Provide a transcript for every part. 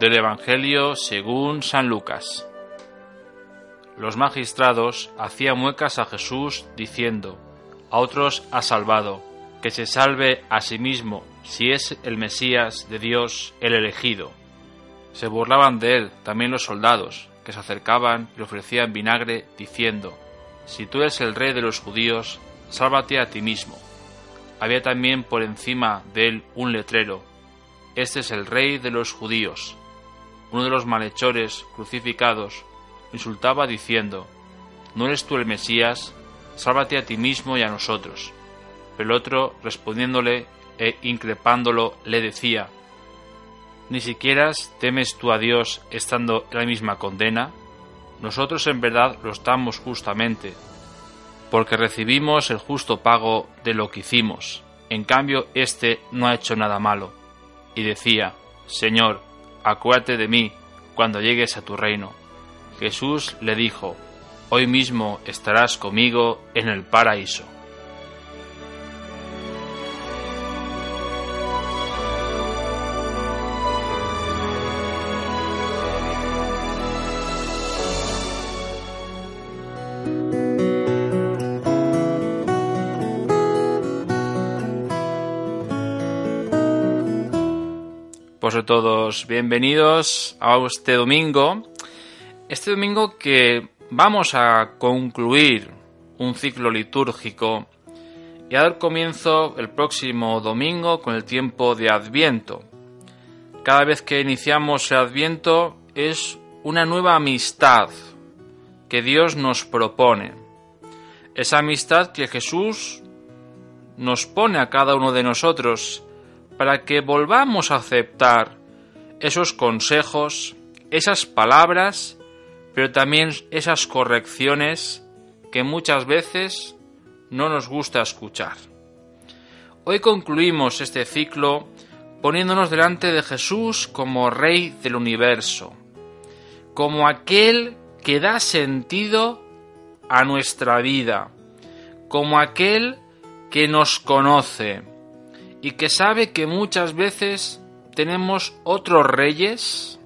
Del Evangelio según San Lucas. Los magistrados hacían muecas a Jesús diciendo, a otros ha salvado, que se salve a sí mismo si es el Mesías de Dios el elegido. Se burlaban de él también los soldados, que se acercaban y le ofrecían vinagre, diciendo, Si tú eres el rey de los judíos, sálvate a ti mismo. Había también por encima de él un letrero, Este es el rey de los judíos uno de los malhechores crucificados, insultaba diciendo, ¿No eres tú el Mesías? Sálvate a ti mismo y a nosotros. Pero el otro, respondiéndole e increpándolo, le decía, ¿Ni siquiera temes tú a Dios estando en la misma condena? Nosotros en verdad lo estamos justamente, porque recibimos el justo pago de lo que hicimos. En cambio, éste no ha hecho nada malo. Y decía, Señor, acuérdate de mí cuando llegues a tu reino. Jesús le dijo, Hoy mismo estarás conmigo en el paraíso. Bienvenidos a este domingo. Este domingo que vamos a concluir un ciclo litúrgico y a dar comienzo el próximo domingo con el tiempo de Adviento. Cada vez que iniciamos el Adviento es una nueva amistad que Dios nos propone. Esa amistad que Jesús nos pone a cada uno de nosotros para que volvamos a aceptar esos consejos, esas palabras, pero también esas correcciones que muchas veces no nos gusta escuchar. Hoy concluimos este ciclo poniéndonos delante de Jesús como Rey del universo, como aquel que da sentido a nuestra vida, como aquel que nos conoce, y que sabe que muchas veces tenemos otros reyes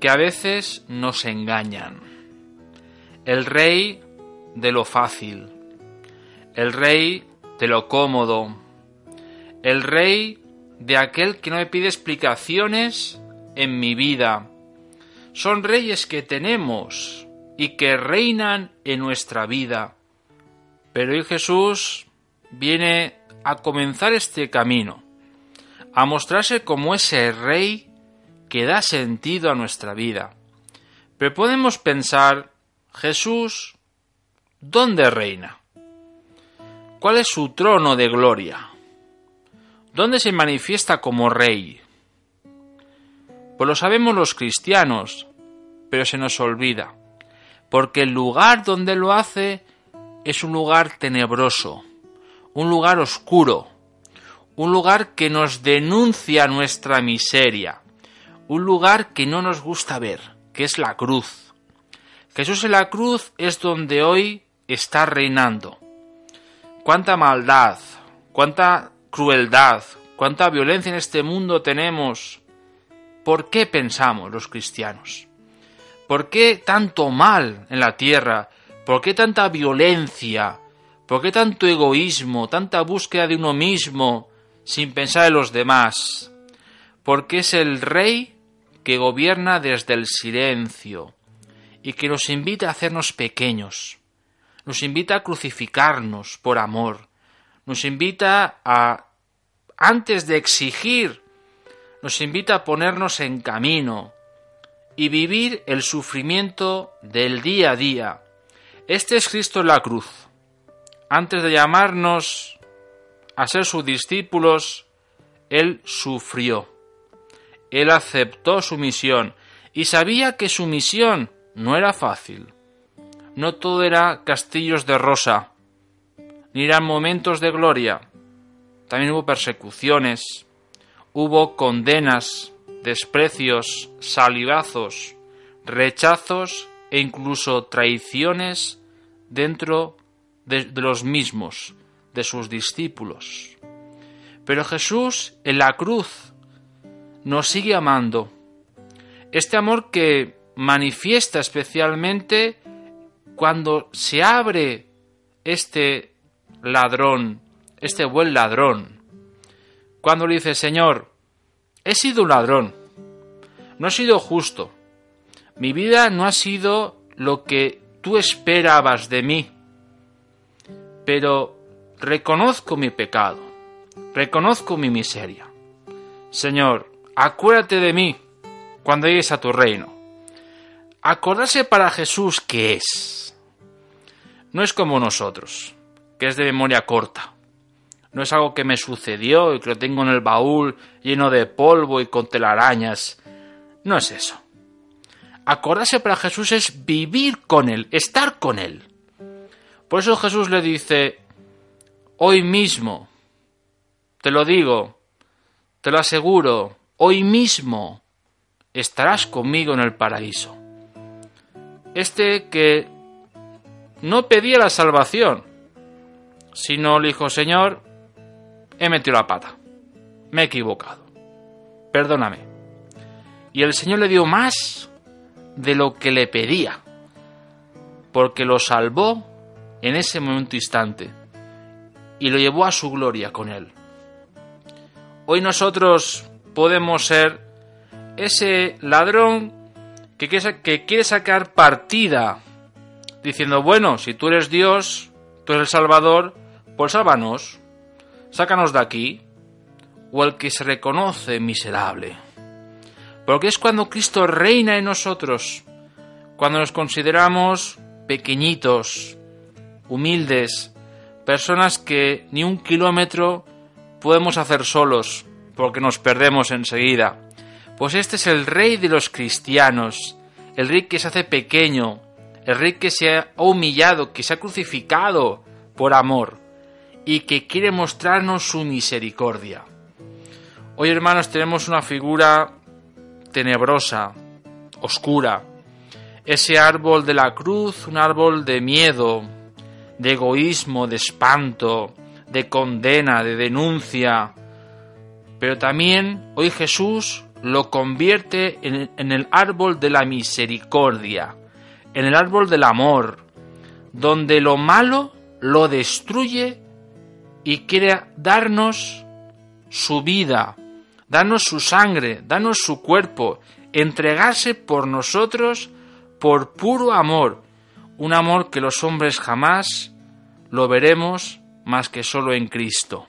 que a veces nos engañan. El rey de lo fácil, el rey de lo cómodo, el rey de aquel que no me pide explicaciones en mi vida. Son reyes que tenemos y que reinan en nuestra vida. Pero hoy Jesús viene a comenzar este camino, a mostrarse como ese rey que da sentido a nuestra vida. Pero podemos pensar, Jesús, ¿dónde reina? ¿Cuál es su trono de gloria? ¿Dónde se manifiesta como rey? Pues lo sabemos los cristianos, pero se nos olvida, porque el lugar donde lo hace es un lugar tenebroso, un lugar oscuro, un lugar que nos denuncia nuestra miseria, un lugar que no nos gusta ver, que es la cruz. Jesús en la cruz es donde hoy está reinando. Cuánta maldad, cuánta crueldad, cuánta violencia en este mundo tenemos. ¿Por qué pensamos los cristianos? ¿Por qué tanto mal en la tierra? ¿Por qué tanta violencia? ¿Por qué tanto egoísmo, tanta búsqueda de uno mismo sin pensar en los demás? Porque es el rey que gobierna desde el silencio y que nos invita a hacernos pequeños, nos invita a crucificarnos por amor, nos invita a, antes de exigir, nos invita a ponernos en camino y vivir el sufrimiento del día a día. Este es Cristo en la cruz. Antes de llamarnos a ser sus discípulos, Él sufrió. Él aceptó su misión y sabía que su misión no era fácil. No todo era castillos de rosa, ni eran momentos de gloria. También hubo persecuciones, hubo condenas, desprecios, salivazos, rechazos e incluso traiciones dentro de, de, los mismos, de sus discípulos. Pero Jesús en la cruz nos sigue amando. Este amor que manifiesta especialmente cuando se abre este ladrón, este buen ladrón, cuando le dice, Señor, he sido un ladrón, no he sido justo, mi vida no ha sido lo que tú esperabas de mí, pero reconozco mi pecado, reconozco mi miseria. Señor, acuérdate de mí cuando llegues a tu reino. Acordarse para Jesús que es. No es como nosotros, que es de memoria corta. No es algo que me sucedió y que lo tengo en el baúl lleno de polvo y con telarañas. No es eso. Acordarse para Jesús es vivir con Él, estar con Él. Por eso Jesús le dice, hoy mismo, te lo digo, te lo aseguro, hoy mismo estarás conmigo en el paraíso. Este que no pedía la salvación, sino le dijo, Señor, he metido la pata, me he equivocado, perdóname. Y el Señor le dio más de lo que le pedía, porque lo salvó en ese momento instante y lo llevó a su gloria con él. Hoy nosotros podemos ser ese ladrón que quiere, sacar partida diciendo, bueno, si tú eres Dios, tú eres el Salvador, pues sálvanos, sácanos de aquí, o el que se reconoce miserable. Porque es cuando Cristo reina en nosotros, cuando nos consideramos pequeñitos, humildes, personas que ni un kilómetro podemos hacer solos, porque nos perdemos enseguida. Pues este es el rey de los cristianos, el rey que se hace pequeño, el rey que se ha humillado, que se ha crucificado por amor y que quiere mostrarnos su misericordia. Hoy, hermanos, tenemos una figura tenebrosa, oscura, ese árbol de la cruz, un árbol de miedo, de egoísmo, de espanto, de condena, de denuncia. Pero también hoy Jesús lo convierte en, el árbol de la misericordia, en el árbol del amor, donde lo malo lo destruye y quiere darnos su vida, darnos su sangre, darnos su cuerpo, entregarse por nosotros por puro amor, un amor que los hombres jamás lo veremos más que solo en Cristo.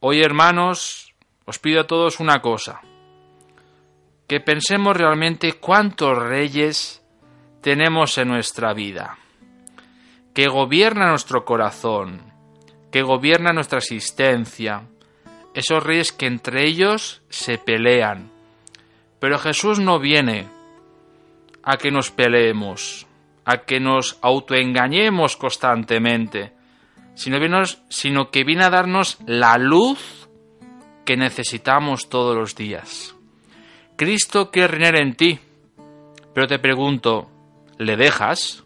Hoy, hermanos, os pido a todos una cosa, que pensemos realmente cuántos reyes tenemos en nuestra vida, que gobierna nuestro corazón, que gobierna nuestra existencia, esos reyes que entre ellos se pelean. Pero Jesús no viene a que nos peleemos, a que nos autoengañemos constantemente, sino, que viene a darnos la luz que necesitamos todos los días. Cristo quiere reinar en ti, pero te pregunto, ¿Le dejas?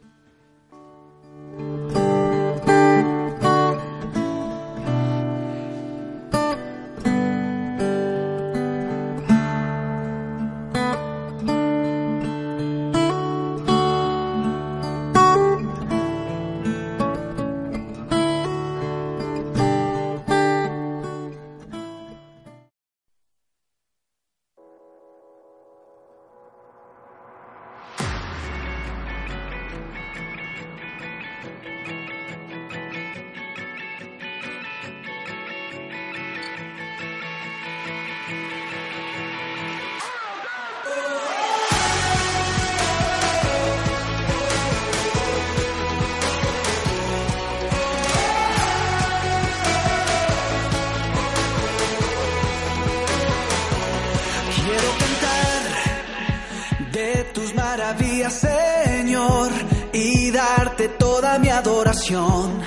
Toda mi adoración,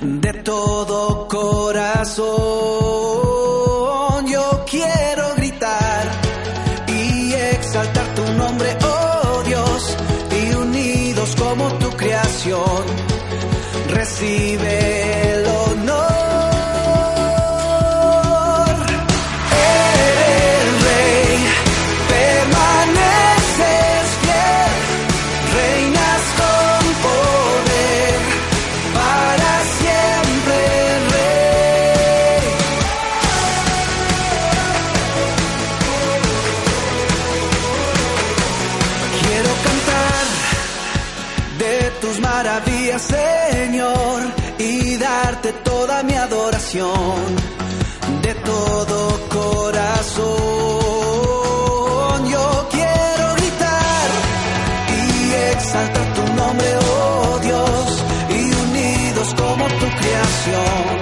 de todo corazón. Yo quiero gritar y exaltar tu nombre, oh Dios, y unidos como tu creación, recibe tus maravillas, Señor, y darte toda mi adoración, de todo corazón. Yo quiero gritar y exaltar tu nombre, oh Dios, y unidos como tu creación,